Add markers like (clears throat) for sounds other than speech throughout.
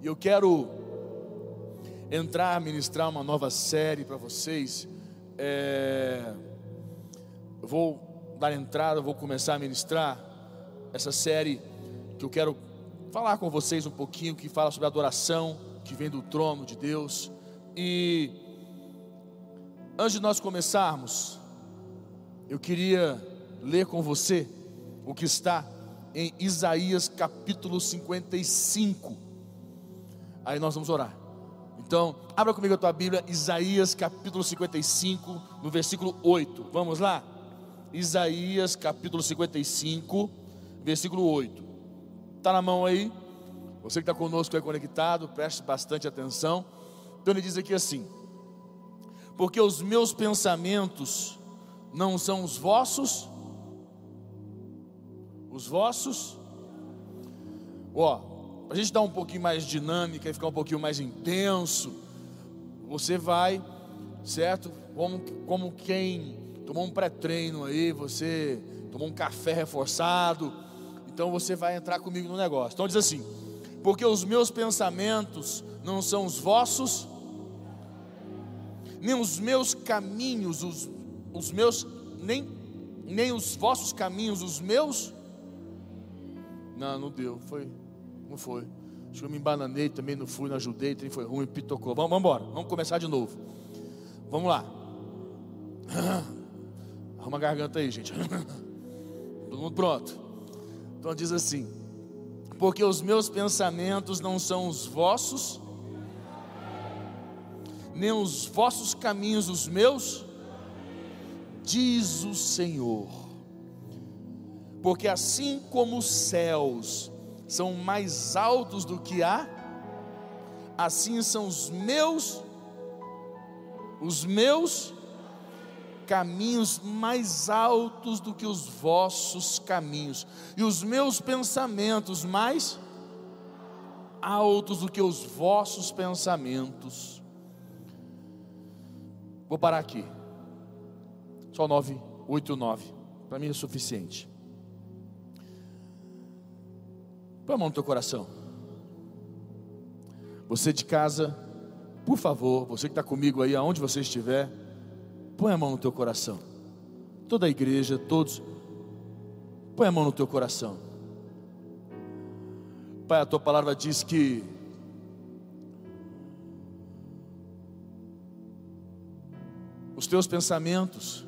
E eu quero entrar, ministrar uma nova série para vocês. É, eu vou dar entrada, vou começar a ministrar essa série que eu quero falar com vocês um pouquinho, que fala sobre adoração, que vem do trono de Deus. E antes de nós começarmos, eu queria ler com você o que está em Isaías capítulo 55. Aí nós vamos orar. Então, abra comigo a tua Bíblia, Isaías capítulo 55, no versículo 8. Vamos lá? Isaías capítulo 55, versículo 8. Está na mão aí? Você que está conosco é conectado, preste bastante atenção. Então ele diz aqui assim: Porque os meus pensamentos não são os vossos, os vossos, ó, a gente dar um pouquinho mais dinâmica e ficar um pouquinho mais intenso, você vai, certo? Como, como quem tomou um pré-treino aí, você tomou um café reforçado, então você vai entrar comigo no negócio. Então diz assim: porque os meus pensamentos não são os vossos, nem os meus caminhos, os, os meus, nem, nem os vossos caminhos, os meus. Não, não deu, foi, não foi. Acho que eu me embananei também, não fui, não ajudei, também foi ruim, pitocou. Vamos, vamos embora, vamos começar de novo. Vamos lá. (clears throat) Arruma a garganta aí, gente. (clears throat) Todo mundo pronto. Então diz assim: Porque os meus pensamentos não são os vossos, nem os vossos caminhos os meus, diz o Senhor. Porque assim como os céus são mais altos do que há, assim são os meus, os meus caminhos mais altos do que os vossos caminhos, e os meus pensamentos mais altos do que os vossos pensamentos. Vou parar aqui. Só 9, 8, 9. Para mim é suficiente. Põe a mão no teu coração. Você de casa, por favor, você que está comigo aí, aonde você estiver, põe a mão no teu coração. Toda a igreja, todos, põe a mão no teu coração. Pai, a tua palavra diz que os teus pensamentos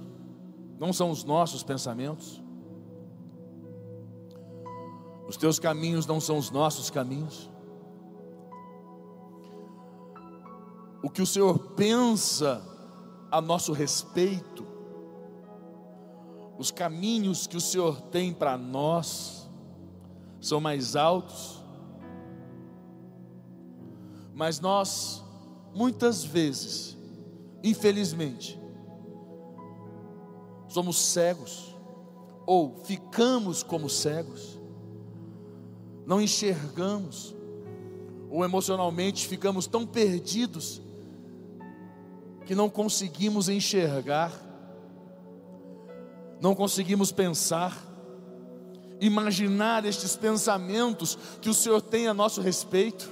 não são os nossos pensamentos. Os teus caminhos não são os nossos caminhos. O que o Senhor pensa a nosso respeito, os caminhos que o Senhor tem para nós, são mais altos, mas nós, muitas vezes, infelizmente, somos cegos, ou ficamos como cegos, não enxergamos, ou emocionalmente ficamos tão perdidos que não conseguimos enxergar, não conseguimos pensar, imaginar estes pensamentos que o Senhor tem a nosso respeito,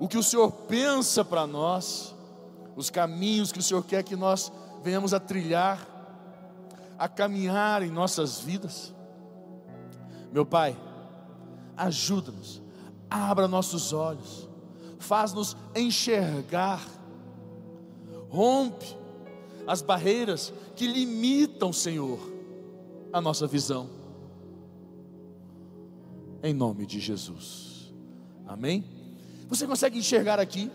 o que o Senhor pensa para nós, os caminhos que o Senhor quer que nós venhamos a trilhar, a caminhar em nossas vidas. Meu Pai, ajuda-nos, abra nossos olhos, faz-nos enxergar, rompe as barreiras que limitam, Senhor, a nossa visão. Em nome de Jesus. Amém? Você consegue enxergar aqui,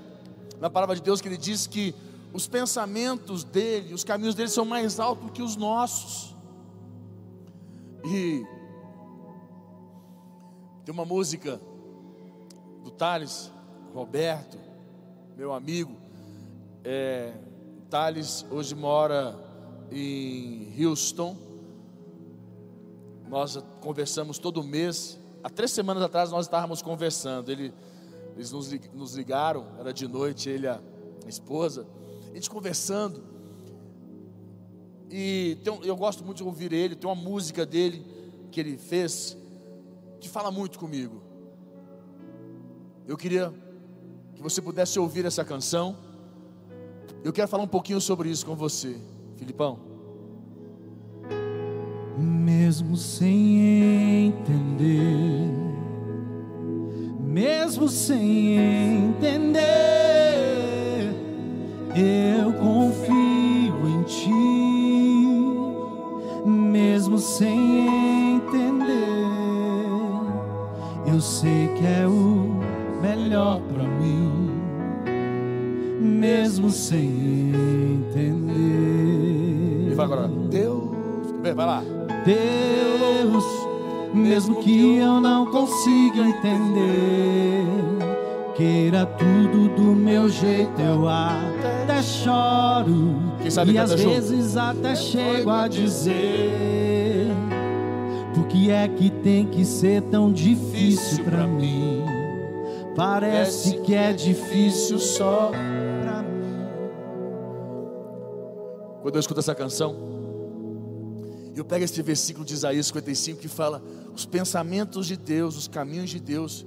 na palavra de Deus, que ele diz que os pensamentos dele, os caminhos dele são mais altos que os nossos. E tem uma música do Thales Roberto, meu amigo. É, Thales hoje mora em Houston. Nós conversamos todo mês. Há três semanas atrás nós estávamos conversando. Ele, eles nos ligaram, era de noite, ele e a esposa. A gente conversando. E tem, eu gosto muito de ouvir ele. Tem uma música dele que ele fez que fala muito comigo. eu queria que você pudesse ouvir essa canção. Eu quero falar um pouquinho sobre isso com você, Filipão. Mesmo sem entender, mesmo sem entender, sem entender. E vai agora, Deus, vai lá. Deus, mesmo que eu não consiga entender, queira tudo do meu jeito, eu até choro. e às vezes até chego a dizer: Por que é que tem que ser tão difícil para mim? Parece que é difícil só quando eu escuto essa canção, eu pego esse versículo de Isaías 55 que fala os pensamentos de Deus, os caminhos de Deus.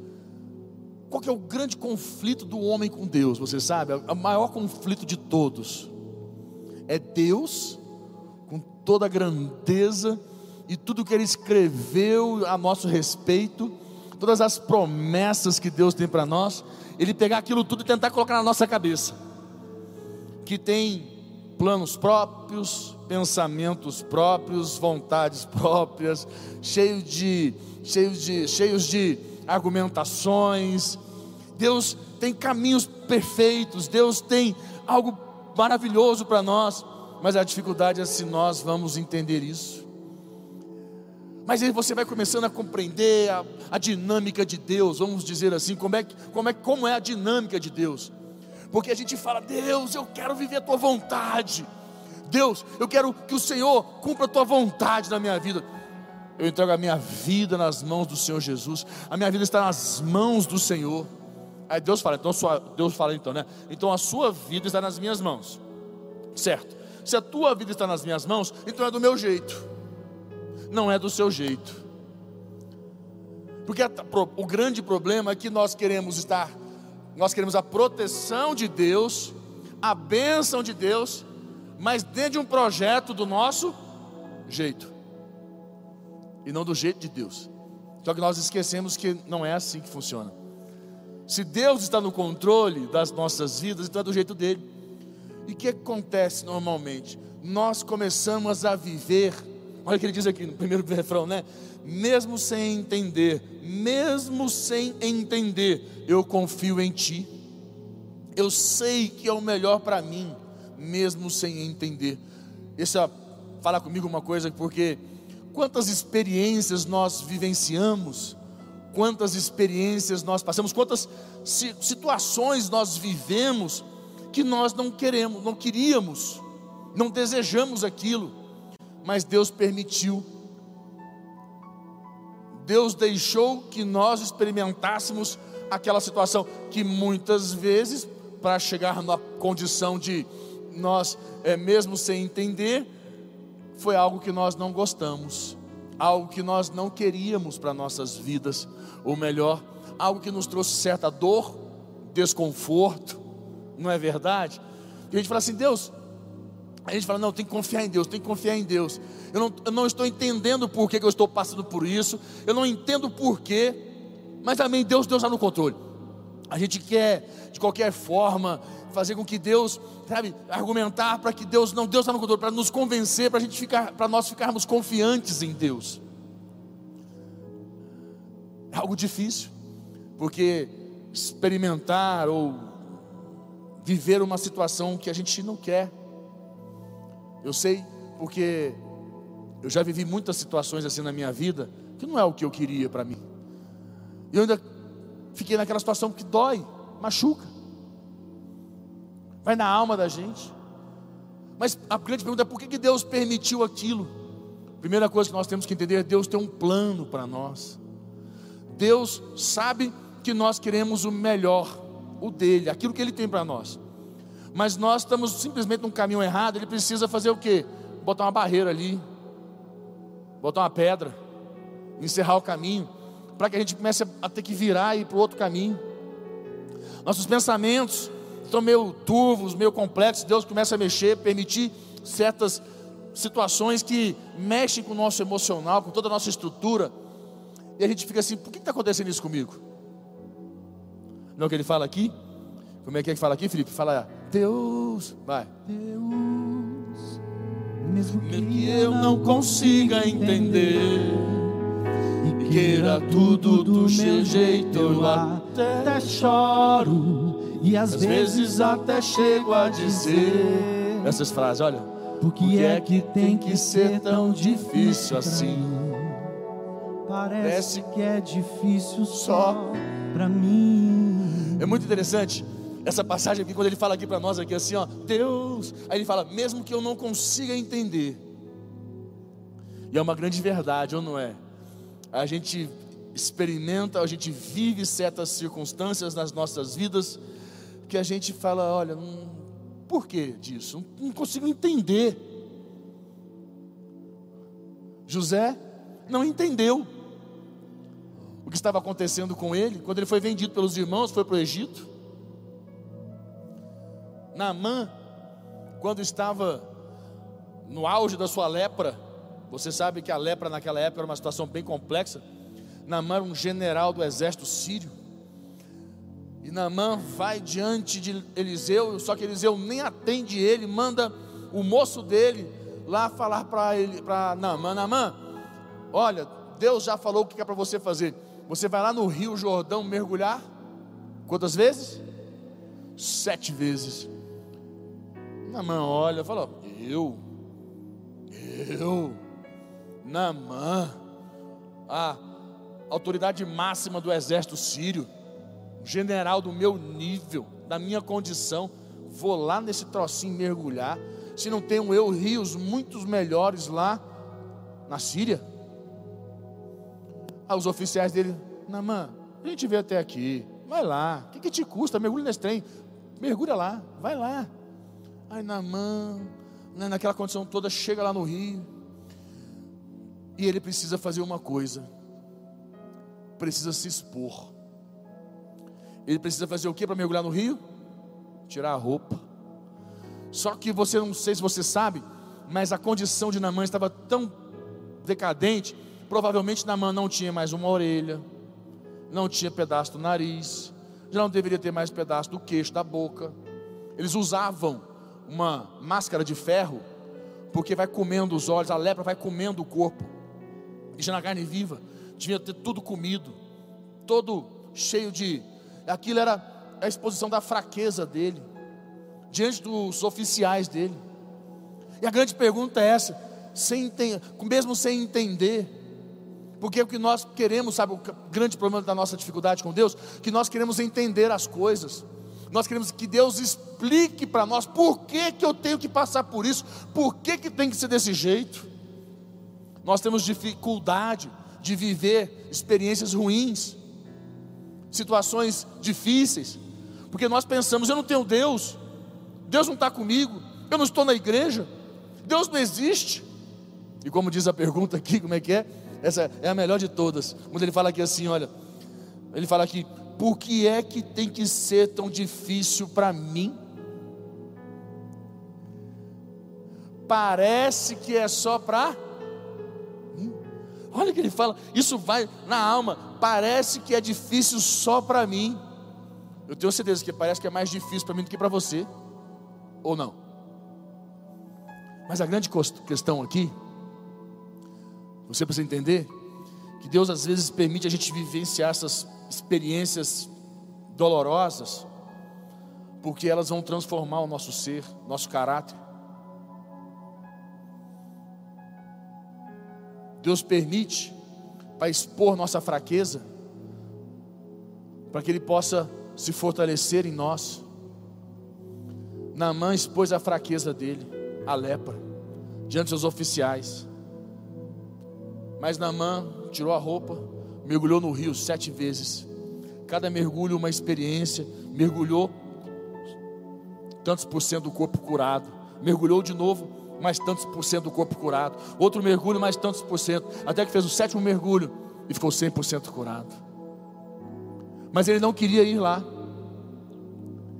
Qual que é o grande conflito do homem com Deus? Você sabe? O maior conflito de todos é Deus com toda a grandeza e tudo que Ele escreveu a nosso respeito, todas as promessas que Deus tem para nós, Ele pegar aquilo tudo e tentar colocar na nossa cabeça, que tem planos próprios, pensamentos próprios, vontades próprias, cheios de, cheios de, cheios de argumentações. Deus tem caminhos perfeitos, Deus tem algo maravilhoso para nós, mas a dificuldade é se nós vamos entender isso. Mas aí você vai começando a compreender a, a dinâmica de Deus, vamos dizer assim, como é, como, é, como é a dinâmica de Deus porque a gente fala: Deus, eu quero viver a tua vontade. Deus, eu quero que o Senhor cumpra a tua vontade na minha vida. Eu entrego a minha vida nas mãos do Senhor Jesus. A minha vida está nas mãos do Senhor. Aí Deus fala, então sua, Deus fala então, né? Então a sua vida está nas minhas mãos. Certo? Se a tua vida está nas minhas mãos, então é do meu jeito. Não é do seu jeito. Porque o grande problema é que nós queremos estar nós queremos a proteção de Deus, a bênção de Deus, mas dentro de um projeto do nosso jeito, e não do jeito de Deus. Só que nós esquecemos que não é assim que funciona. Se Deus está no controle das nossas vidas, então é do jeito dele. E o que acontece normalmente? Nós começamos a viver, olha o que ele diz aqui no primeiro (laughs) refrão, né? Mesmo sem entender, mesmo sem entender, eu confio em Ti. Eu sei que é o melhor para mim, mesmo sem entender. Deixa falar comigo uma coisa, porque quantas experiências nós vivenciamos, quantas experiências nós passamos, quantas situações nós vivemos que nós não queremos, não queríamos, não desejamos aquilo, mas Deus permitiu Deus deixou que nós experimentássemos aquela situação que muitas vezes, para chegar na condição de nós, é, mesmo sem entender, foi algo que nós não gostamos, algo que nós não queríamos para nossas vidas, ou melhor, algo que nos trouxe certa dor, desconforto, não é verdade? E a gente fala assim, Deus, a gente fala, não, tem que confiar em Deus, tem que confiar em Deus. Eu não, eu não estou entendendo por que, que eu estou passando por isso, eu não entendo por quê, mas também Deus, Deus está no controle. A gente quer, de qualquer forma, fazer com que Deus, sabe, argumentar para que Deus, não, Deus está no controle, para nos convencer, para a gente ficar, para nós ficarmos confiantes em Deus. É algo difícil, porque experimentar ou viver uma situação que a gente não quer, eu sei porque eu já vivi muitas situações assim na minha vida que não é o que eu queria para mim. E eu ainda fiquei naquela situação que dói, machuca. Vai na alma da gente. Mas a grande pergunta é por que Deus permitiu aquilo? Primeira coisa que nós temos que entender é Deus tem um plano para nós. Deus sabe que nós queremos o melhor, o dele, aquilo que ele tem para nós mas nós estamos simplesmente num caminho errado, ele precisa fazer o quê? Botar uma barreira ali, botar uma pedra, encerrar o caminho, para que a gente comece a ter que virar e ir para o outro caminho. Nossos pensamentos estão meio turvos, meio complexos. Deus começa a mexer, permitir certas situações que mexem com o nosso emocional, com toda a nossa estrutura. E a gente fica assim: por que está acontecendo isso comigo? Não é o que ele fala aqui? Como é que é que fala aqui, Felipe? Fala, Deus, vai. Deus, mesmo que, que eu não consiga entender e queira tudo do seu jeito, eu até até choro e às, às vezes até chego a dizer essas frases, olha. Por que é que tem que ser tão difícil assim? Parece que é difícil só pra mim. É muito interessante essa passagem aqui, quando ele fala aqui para nós aqui assim, ó, Deus, aí ele fala, mesmo que eu não consiga entender. E é uma grande verdade, ou não é? A gente experimenta, a gente vive certas circunstâncias nas nossas vidas que a gente fala, olha, por que disso? Não, não consigo entender. José não entendeu o que estava acontecendo com ele quando ele foi vendido pelos irmãos, foi para o Egito. Naamã, quando estava no auge da sua lepra, você sabe que a lepra naquela época era uma situação bem complexa. Naamã era um general do exército sírio. E Naamã vai diante de Eliseu, só que Eliseu nem atende ele, manda o moço dele lá falar para ele, para Naamã, Naamã, olha, Deus já falou o que é para você fazer. Você vai lá no Rio Jordão mergulhar? Quantas vezes? Sete vezes. Namã olha e fala: Eu, eu, Namã, a autoridade máxima do exército sírio, general do meu nível, da minha condição, vou lá nesse trocinho mergulhar. Se não tenho eu rios muitos melhores lá na Síria? Aí os oficiais dele, Namã, a gente veio até aqui, vai lá, o que, que te custa? Mergulha nesse trem, mergulha lá, vai lá. Aí Namã, né, naquela condição toda, chega lá no rio. E ele precisa fazer uma coisa. Precisa se expor. Ele precisa fazer o que para mergulhar no rio? Tirar a roupa. Só que você não sei se você sabe, mas a condição de Namã estava tão decadente, provavelmente Namã não tinha mais uma orelha, não tinha pedaço do nariz, já não deveria ter mais pedaço do queixo, da boca. Eles usavam uma máscara de ferro, porque vai comendo os olhos, a lepra vai comendo o corpo, deixando na carne viva, devia ter tudo comido, todo cheio de. Aquilo era a exposição da fraqueza dele, diante dos oficiais dele. E a grande pergunta é essa, sem mesmo sem entender, porque o que nós queremos, sabe, o grande problema da nossa dificuldade com Deus, que nós queremos entender as coisas. Nós queremos que Deus explique para nós por que, que eu tenho que passar por isso, por que, que tem que ser desse jeito. Nós temos dificuldade de viver experiências ruins, situações difíceis, porque nós pensamos: eu não tenho Deus, Deus não está comigo, eu não estou na igreja, Deus não existe. E como diz a pergunta aqui, como é que é? Essa é a melhor de todas. Quando ele fala aqui assim, olha, ele fala aqui, por que é que tem que ser tão difícil para mim? Parece que é só para. Olha o que ele fala, isso vai na alma. Parece que é difícil só para mim. Eu tenho certeza que parece que é mais difícil para mim do que para você, ou não? Mas a grande questão aqui, você precisa entender que Deus às vezes permite a gente vivenciar essas experiências dolorosas, porque elas vão transformar o nosso ser, nosso caráter. Deus permite para expor nossa fraqueza, para que Ele possa se fortalecer em nós. Naamã expôs a fraqueza dele, a lepra, diante dos oficiais. Mas Naamã tirou a roupa, mergulhou no rio sete vezes. Cada mergulho uma experiência, mergulhou tantos por cento do corpo curado, mergulhou de novo, mais tantos por cento do corpo curado, outro mergulho, mais tantos por cento, até que fez o sétimo mergulho e ficou 100% curado. Mas ele não queria ir lá,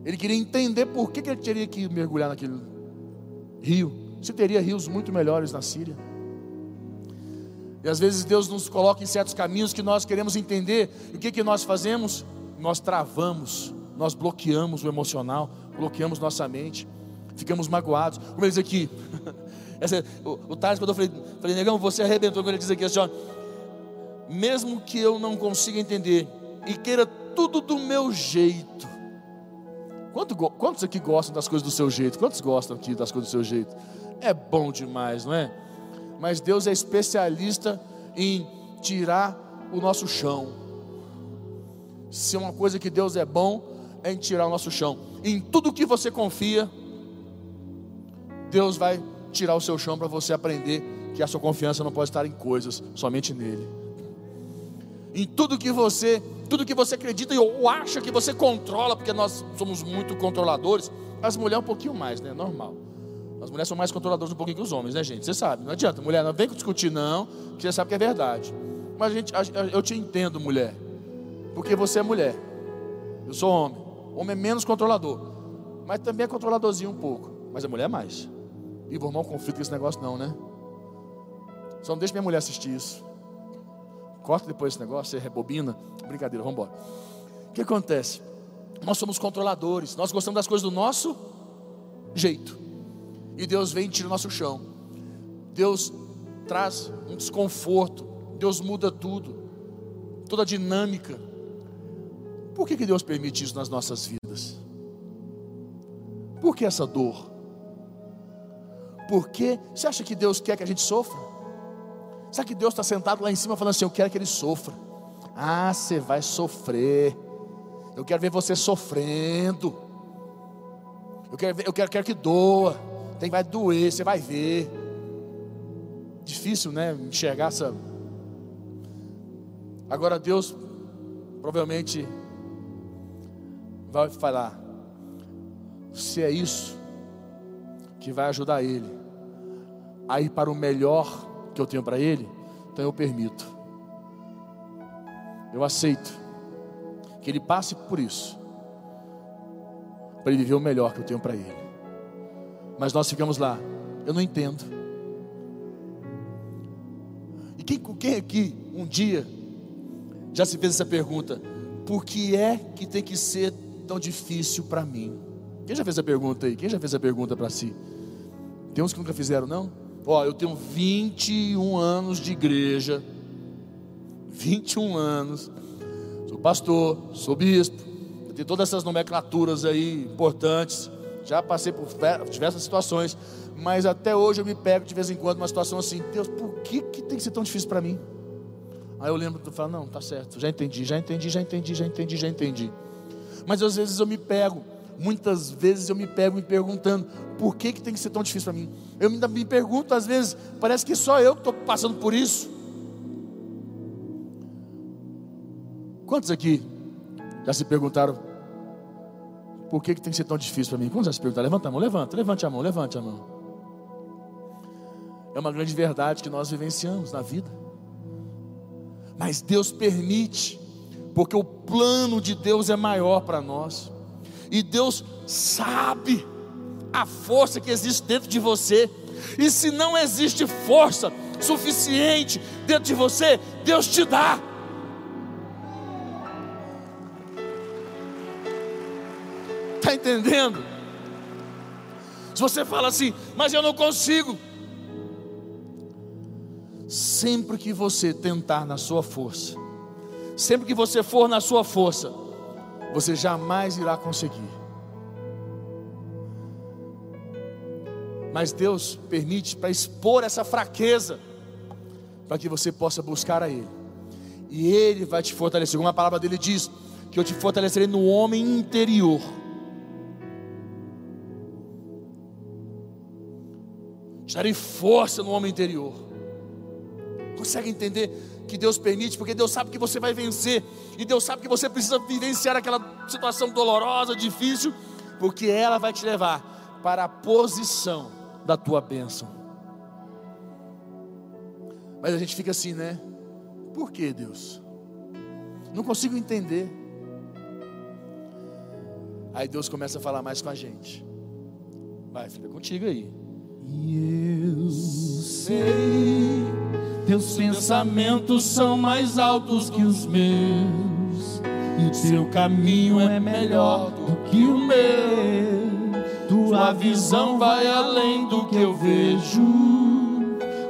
Ele queria entender por que, que ele teria que mergulhar naquele rio. Se teria rios muito melhores na Síria. E às vezes Deus nos coloca em certos caminhos que nós queremos entender. E o que, que nós fazemos? Nós travamos, nós bloqueamos o emocional, bloqueamos nossa mente, ficamos magoados. Como ele diz aqui, (laughs) essa, o, o quando eu falei, falei, negão, você arrebentou, quando ele diz aqui assim, ó, mesmo que eu não consiga entender e queira tudo do meu jeito, quantos aqui gostam das coisas do seu jeito? Quantos gostam aqui das coisas do seu jeito? É bom demais, não é? Mas Deus é especialista em tirar o nosso chão. Se é uma coisa que Deus é bom, é em tirar o nosso chão. Em tudo que você confia, Deus vai tirar o seu chão para você aprender que a sua confiança não pode estar em coisas, somente nele. Em tudo que você tudo que você acredita ou acha que você controla, porque nós somos muito controladores. As mulheres um pouquinho mais, né? Normal. As mulheres são mais controladoras um pouquinho que os homens, né, gente? Você sabe, não adianta. Mulher, não vem discutir, não, que você sabe que é verdade. Mas, gente, eu te entendo, mulher. Porque você é mulher. Eu sou homem. Homem é menos controlador. Mas também é controladorzinho um pouco. Mas a mulher é mais. E vou arrumar um conflito com esse negócio, não, né? Só não deixa minha mulher assistir isso. Corta depois esse negócio, você rebobina. Brincadeira, vamos embora. O que acontece? Nós somos controladores, nós gostamos das coisas do nosso jeito. E Deus vem e tira o nosso chão. Deus traz um desconforto. Deus muda tudo. Toda a dinâmica. Por que, que Deus permite isso nas nossas vidas? Por que essa dor? Por que você acha que Deus quer que a gente sofra? Sabe que Deus está sentado lá em cima falando assim: Eu quero que ele sofra. Ah, você vai sofrer. Eu quero ver você sofrendo. Eu quero, ver, eu quero, quero que doa. Tem, vai doer, você vai ver. Difícil, né? Enxergar essa. Agora Deus provavelmente vai falar: se é isso que vai ajudar ele a ir para o melhor que eu tenho para ele, então eu permito. Eu aceito que ele passe por isso, para ele viver o melhor que eu tenho para ele. Mas nós ficamos lá, eu não entendo. E quem, quem aqui um dia já se fez essa pergunta: por que é que tem que ser tão difícil para mim? Quem já fez a pergunta aí? Quem já fez a pergunta para si? Tem uns que nunca fizeram, não? Ó, eu tenho 21 anos de igreja, 21 anos, sou pastor, sou bispo, tenho todas essas nomenclaturas aí importantes, já passei por diversas situações, mas até hoje eu me pego de vez em quando numa situação assim, Deus, por que, que tem que ser tão difícil para mim? Aí eu lembro, eu falo, não, tá certo, já entendi, já entendi, já entendi, já entendi, já entendi. Mas às vezes eu me pego muitas vezes eu me pego me perguntando por que, que tem que ser tão difícil para mim. Eu me, me pergunto, às vezes, parece que só eu que estou passando por isso. Quantos aqui já se perguntaram por que, que tem que ser tão difícil para mim? Quantos já se perguntaram? Levanta a mão, levanta, levante a mão, levante a mão. É uma grande verdade que nós vivenciamos na vida. Mas Deus permite, porque o plano de Deus é maior para nós. E Deus sabe a força que existe dentro de você. E se não existe força suficiente dentro de você, Deus te dá. Entendendo? Se você fala assim, mas eu não consigo. Sempre que você tentar na sua força, sempre que você for na sua força, você jamais irá conseguir. Mas Deus permite para expor essa fraqueza, para que você possa buscar a Ele. E Ele vai te fortalecer. Como a palavra dele diz, que eu te fortalecerei no homem interior. Darei força no homem interior. Consegue entender? que Deus permite, porque Deus sabe que você vai vencer, e Deus sabe que você precisa vivenciar aquela situação dolorosa, difícil, porque ela vai te levar para a posição da tua bênção. Mas a gente fica assim, né? Por que Deus? Não consigo entender. Aí Deus começa a falar mais com a gente. Vai, fica contigo aí. E eu sei, teus pensamentos são mais altos que os meus, e o teu caminho é melhor do que o meu. Tua visão vai além do que eu vejo.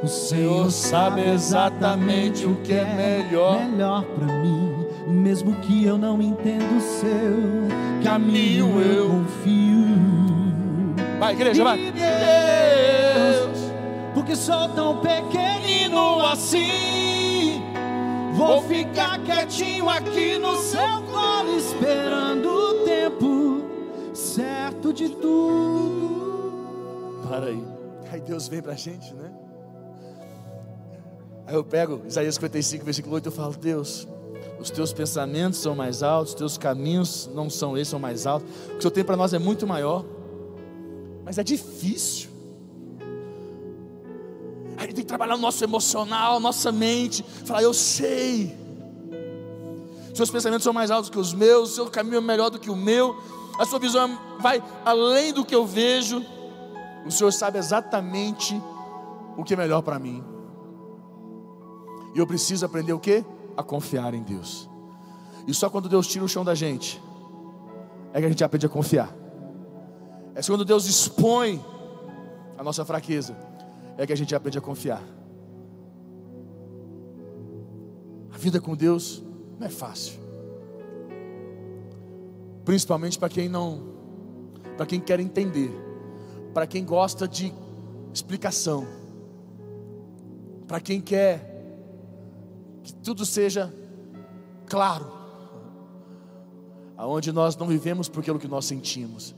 O Senhor sabe exatamente o que é melhor, melhor para mim, mesmo que eu não entenda o seu caminho, eu confio. Vai, igreja, vai. Porque sou tão pequenino assim. Vou ficar quietinho aqui no seu colo, esperando o tempo certo de tudo. Para aí. Aí Deus vem pra gente, né? Aí eu pego Isaías 55, versículo 8, eu falo, Deus, os teus pensamentos são mais altos, os teus caminhos não são esses, são mais altos. O que o Senhor tem para nós é muito maior. Mas é difícil. Trabalhar o nosso emocional, nossa mente. Falar, eu sei. Seus pensamentos são mais altos que os meus, seu caminho é melhor do que o meu, a sua visão vai além do que eu vejo. O Senhor sabe exatamente o que é melhor para mim. E eu preciso aprender o que? A confiar em Deus. E só quando Deus tira o chão da gente, é que a gente aprende a confiar. É quando Deus expõe a nossa fraqueza, é que a gente aprende a confiar. A vida com Deus não é fácil. Principalmente para quem não, para quem quer entender, para quem gosta de explicação, para quem quer que tudo seja claro, aonde nós não vivemos por aquilo que nós sentimos,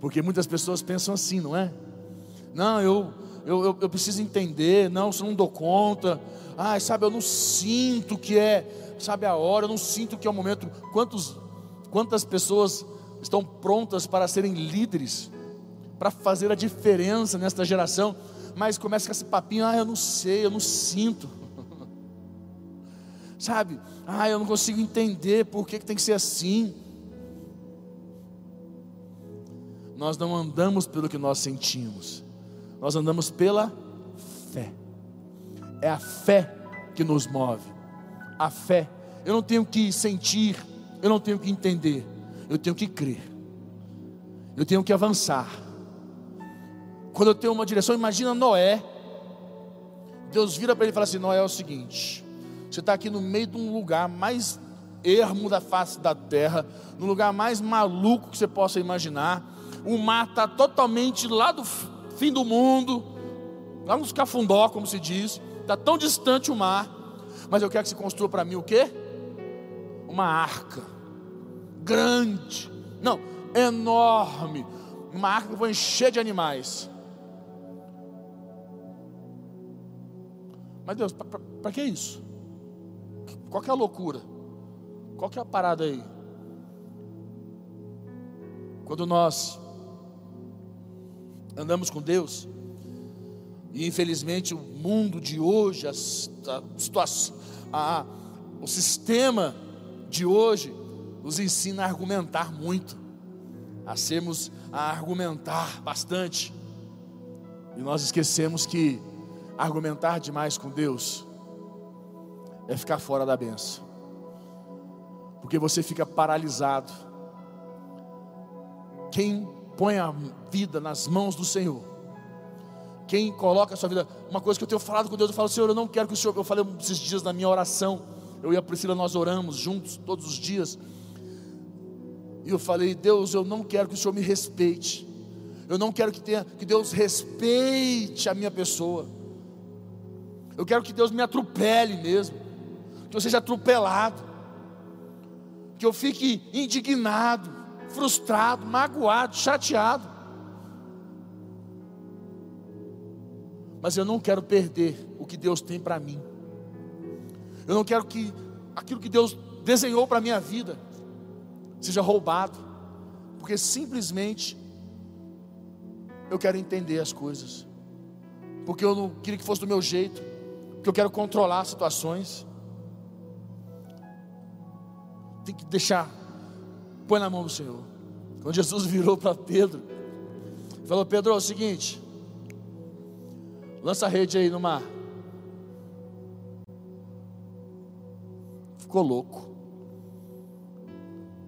porque muitas pessoas pensam assim, não é? Não, eu, eu, eu, eu preciso entender, não, eu não dou conta, ai, sabe, eu não sinto que é, sabe, a hora, eu não sinto que é o momento. Quantos, quantas pessoas estão prontas para serem líderes, para fazer a diferença nesta geração, mas começa com esse papinho, ah, eu não sei, eu não sinto (laughs) sabe? Ah, eu não consigo entender por que, que tem que ser assim. Nós não andamos pelo que nós sentimos, nós andamos pela fé. É a fé que nos move. A fé. Eu não tenho que sentir, eu não tenho que entender, eu tenho que crer. Eu tenho que avançar. Quando eu tenho uma direção, imagina Noé. Deus vira para ele e fala assim: Noé é o seguinte, você está aqui no meio de um lugar mais ermo da face da terra, no lugar mais maluco que você possa imaginar. O mar está totalmente lá do fim do mundo, lá nos cafundó, como se diz. Está tão distante o mar. Mas eu quero que você construa para mim o quê? Uma arca. Grande. Não, enorme. Uma arca que eu vou encher de animais. Mas Deus, para que isso? Qual que é a loucura? Qual que é a parada aí? Quando nós andamos com Deus, e infelizmente o mundo de hoje, a, a a, o sistema de hoje nos ensina a argumentar muito, a sermos a argumentar bastante. E nós esquecemos que argumentar demais com Deus é ficar fora da benção. Porque você fica paralisado. Quem põe a vida nas mãos do Senhor, quem coloca a sua vida, uma coisa que eu tenho falado com Deus, eu falo, Senhor, eu não quero que o Senhor, eu falei esses dias na minha oração, eu e a Priscila nós oramos juntos todos os dias. E eu falei, Deus, eu não quero que o Senhor me respeite. Eu não quero que, tenha, que Deus respeite a minha pessoa. Eu quero que Deus me atropele mesmo que eu seja atropelado, que eu fique indignado, frustrado, magoado, chateado. Mas eu não quero perder o que Deus tem para mim. Eu não quero que aquilo que Deus desenhou para minha vida seja roubado, porque simplesmente eu quero entender as coisas, porque eu não queria que fosse do meu jeito, porque eu quero controlar situações. Tem que deixar. Põe na mão do Senhor. Quando Jesus (laughs) virou para Pedro, falou: Pedro, é o seguinte, lança a rede aí no mar. Ficou louco.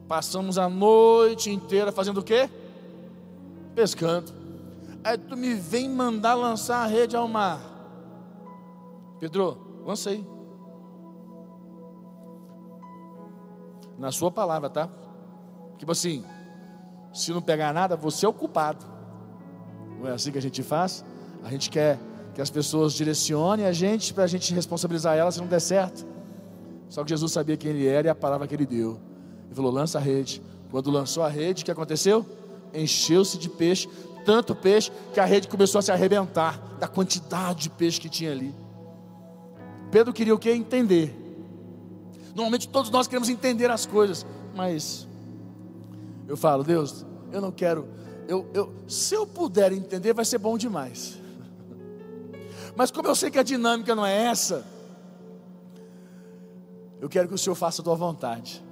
Passamos a noite inteira fazendo o quê? Pescando. Aí tu me vem mandar lançar a rede ao mar. Pedro, lancei. Na sua palavra, tá? Tipo assim, se não pegar nada, você é o culpado. Não é assim que a gente faz? A gente quer que as pessoas direcionem a gente para a gente responsabilizar elas se não der certo. Só que Jesus sabia quem ele era e a palavra que ele deu. Ele falou: lança a rede. Quando lançou a rede, o que aconteceu? Encheu-se de peixe, tanto peixe que a rede começou a se arrebentar da quantidade de peixe que tinha ali. Pedro queria o que? Entender. Normalmente todos nós queremos entender as coisas, mas eu falo, Deus, eu não quero, eu, eu, se eu puder entender, vai ser bom demais. (laughs) Mas como eu sei que a dinâmica não é essa, eu quero que o Senhor faça a tua vontade.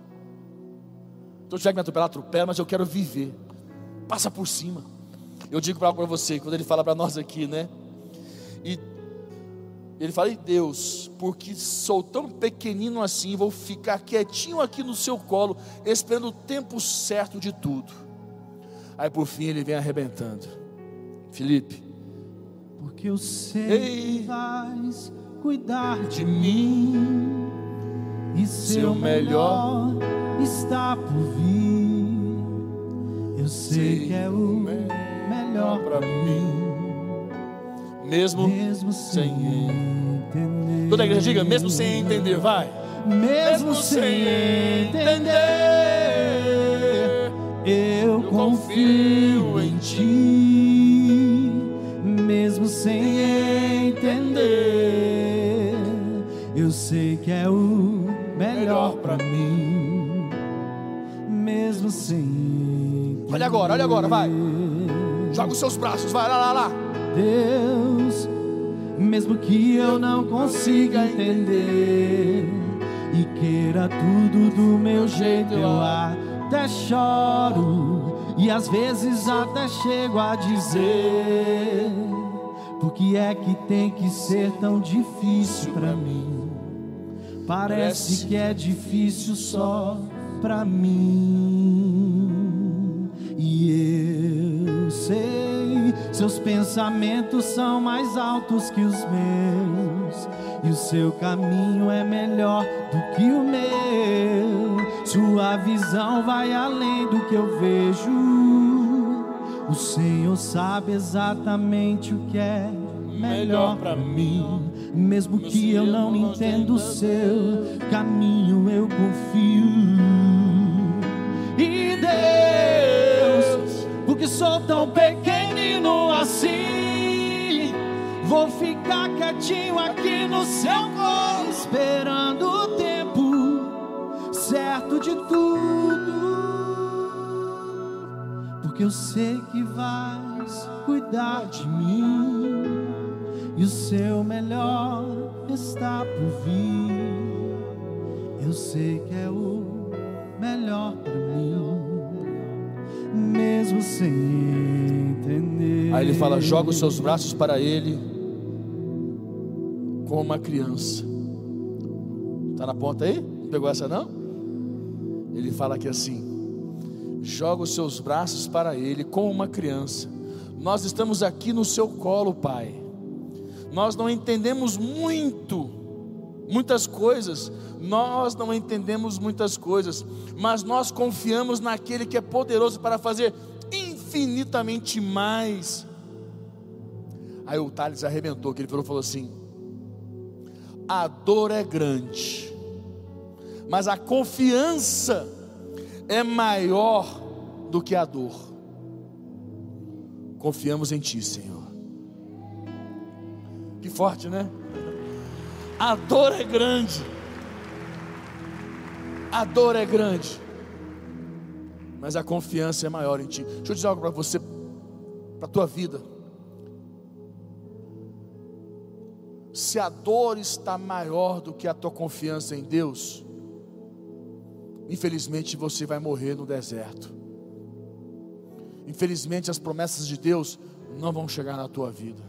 Então, tiver que me atropelar, atropela, mas eu quero viver. Passa por cima. Eu digo para você, quando ele fala para nós aqui, né? E ele fala, e Deus, porque sou tão pequenino assim, vou ficar quietinho aqui no seu colo, esperando o tempo certo de tudo. Aí por fim ele vem arrebentando. Felipe, porque eu sei que vais cuidar de mim e seu melhor está por vir. Eu sei que é o melhor para mim. Mesmo, mesmo sem entender. Toda a igreja diga, mesmo sem entender, vai. Mesmo sem entender, eu confio em ti. Mesmo sem entender, eu sei que é o melhor para mim. Mesmo sem entender. Olha agora, olha agora, vai. Joga os seus braços, vai lá, lá, lá. Deus, mesmo que eu não consiga entender e queira tudo do meu jeito, eu até choro e às vezes até chego a dizer: por que é que tem que ser tão difícil para mim? Parece que é difícil só para mim. E seus pensamentos são mais altos que os meus, e o seu caminho é melhor do que o meu. Sua visão vai além do que eu vejo. O Senhor sabe exatamente o que é melhor para mim. Mesmo que eu não entenda o seu caminho, eu confio. E Deus, porque sou tão pequenino assim, vou ficar quietinho aqui no seu colo, esperando o tempo certo de tudo. Porque eu sei que vais cuidar de mim e o seu melhor está por vir. Eu sei que é o melhor para mim, mesmo sem entender. Aí ele fala: joga os seus braços para ele, como uma criança. Está na ponta aí? Não pegou essa não? Ele fala aqui assim: joga os seus braços para ele, como uma criança. Nós estamos aqui no seu colo, Pai nós não entendemos muito, muitas coisas, nós não entendemos muitas coisas, mas nós confiamos naquele que é poderoso para fazer infinitamente mais. Aí o Thales arrebentou, que ele falou, falou assim: a dor é grande, mas a confiança é maior do que a dor. Confiamos em Ti, Senhor. Que forte, né? A dor é grande. A dor é grande. Mas a confiança é maior em ti. Deixa eu dizer algo para você, para a tua vida. Se a dor está maior do que a tua confiança em Deus, infelizmente você vai morrer no deserto. infelizmente as promessas de Deus não vão chegar na tua vida.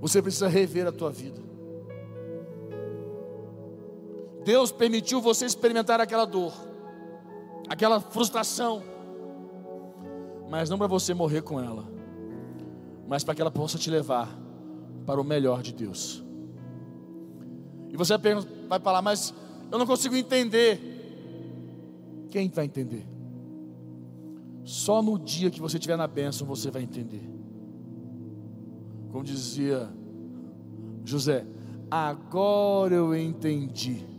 Você precisa rever a tua vida. Deus permitiu você experimentar aquela dor, aquela frustração, mas não para você morrer com ela, mas para que ela possa te levar para o melhor de Deus. E você vai falar, mas eu não consigo entender. Quem vai entender? Só no dia que você estiver na bênção você vai entender. Como dizia José, agora eu entendi.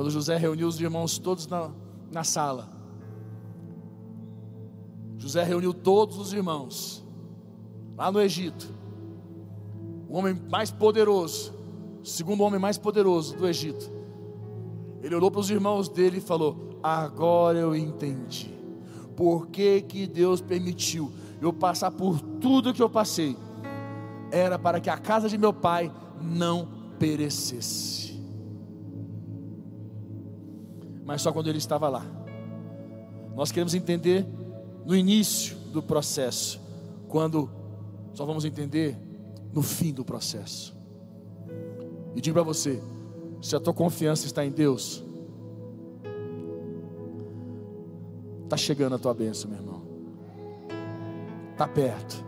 Quando José reuniu os irmãos todos na, na sala, José reuniu todos os irmãos lá no Egito. O homem mais poderoso, o segundo homem mais poderoso do Egito. Ele olhou para os irmãos dele e falou: Agora eu entendi. Por que, que Deus permitiu eu passar por tudo que eu passei? Era para que a casa de meu pai não perecesse. Mas só quando ele estava lá. Nós queremos entender no início do processo, quando só vamos entender no fim do processo. E digo para você: se a tua confiança está em Deus, está chegando a tua bênção, meu irmão. Está perto.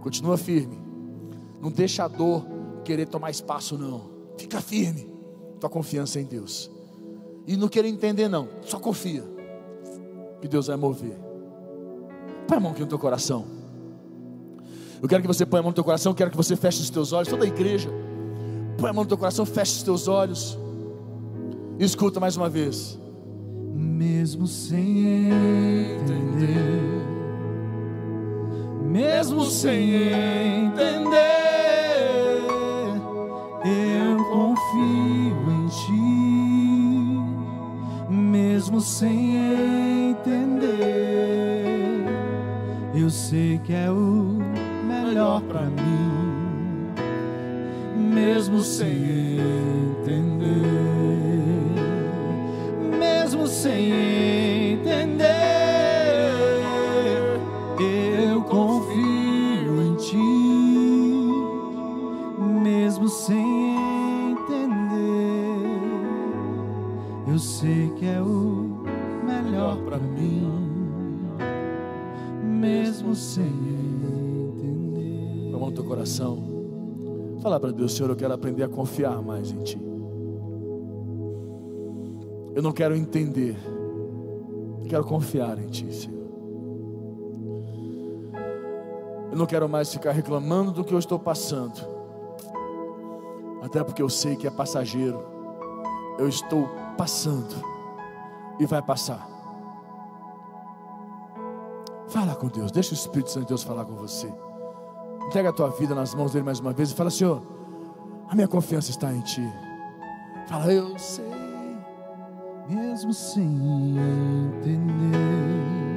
Continua firme. Não deixa a dor querer tomar espaço, não. Fica firme. Tua confiança é em Deus. E não querer entender, não. Só confia. Que Deus vai mover. Põe a mão aqui no teu coração. Eu quero que você ponha a mão no teu coração. Eu quero que você feche os teus olhos. Toda a igreja. Põe a mão no teu coração. Feche os teus olhos. Escuta mais uma vez. Mesmo sem entender, mesmo sem entender, Mesmo sem entender, eu sei que é o melhor para mim. Mesmo sem entender sem entender. Fala para Deus, Senhor, eu quero aprender a confiar mais em Ti. Eu não quero entender, eu quero confiar em Ti, Senhor. Eu não quero mais ficar reclamando do que eu estou passando, até porque eu sei que é passageiro. Eu estou passando e vai passar. Fala com Deus, deixa o Espírito Santo de Deus falar com você. Entrega a tua vida nas mãos dele mais uma vez e fala: Senhor, a minha confiança está em Ti. Fala, eu sei mesmo sem entender.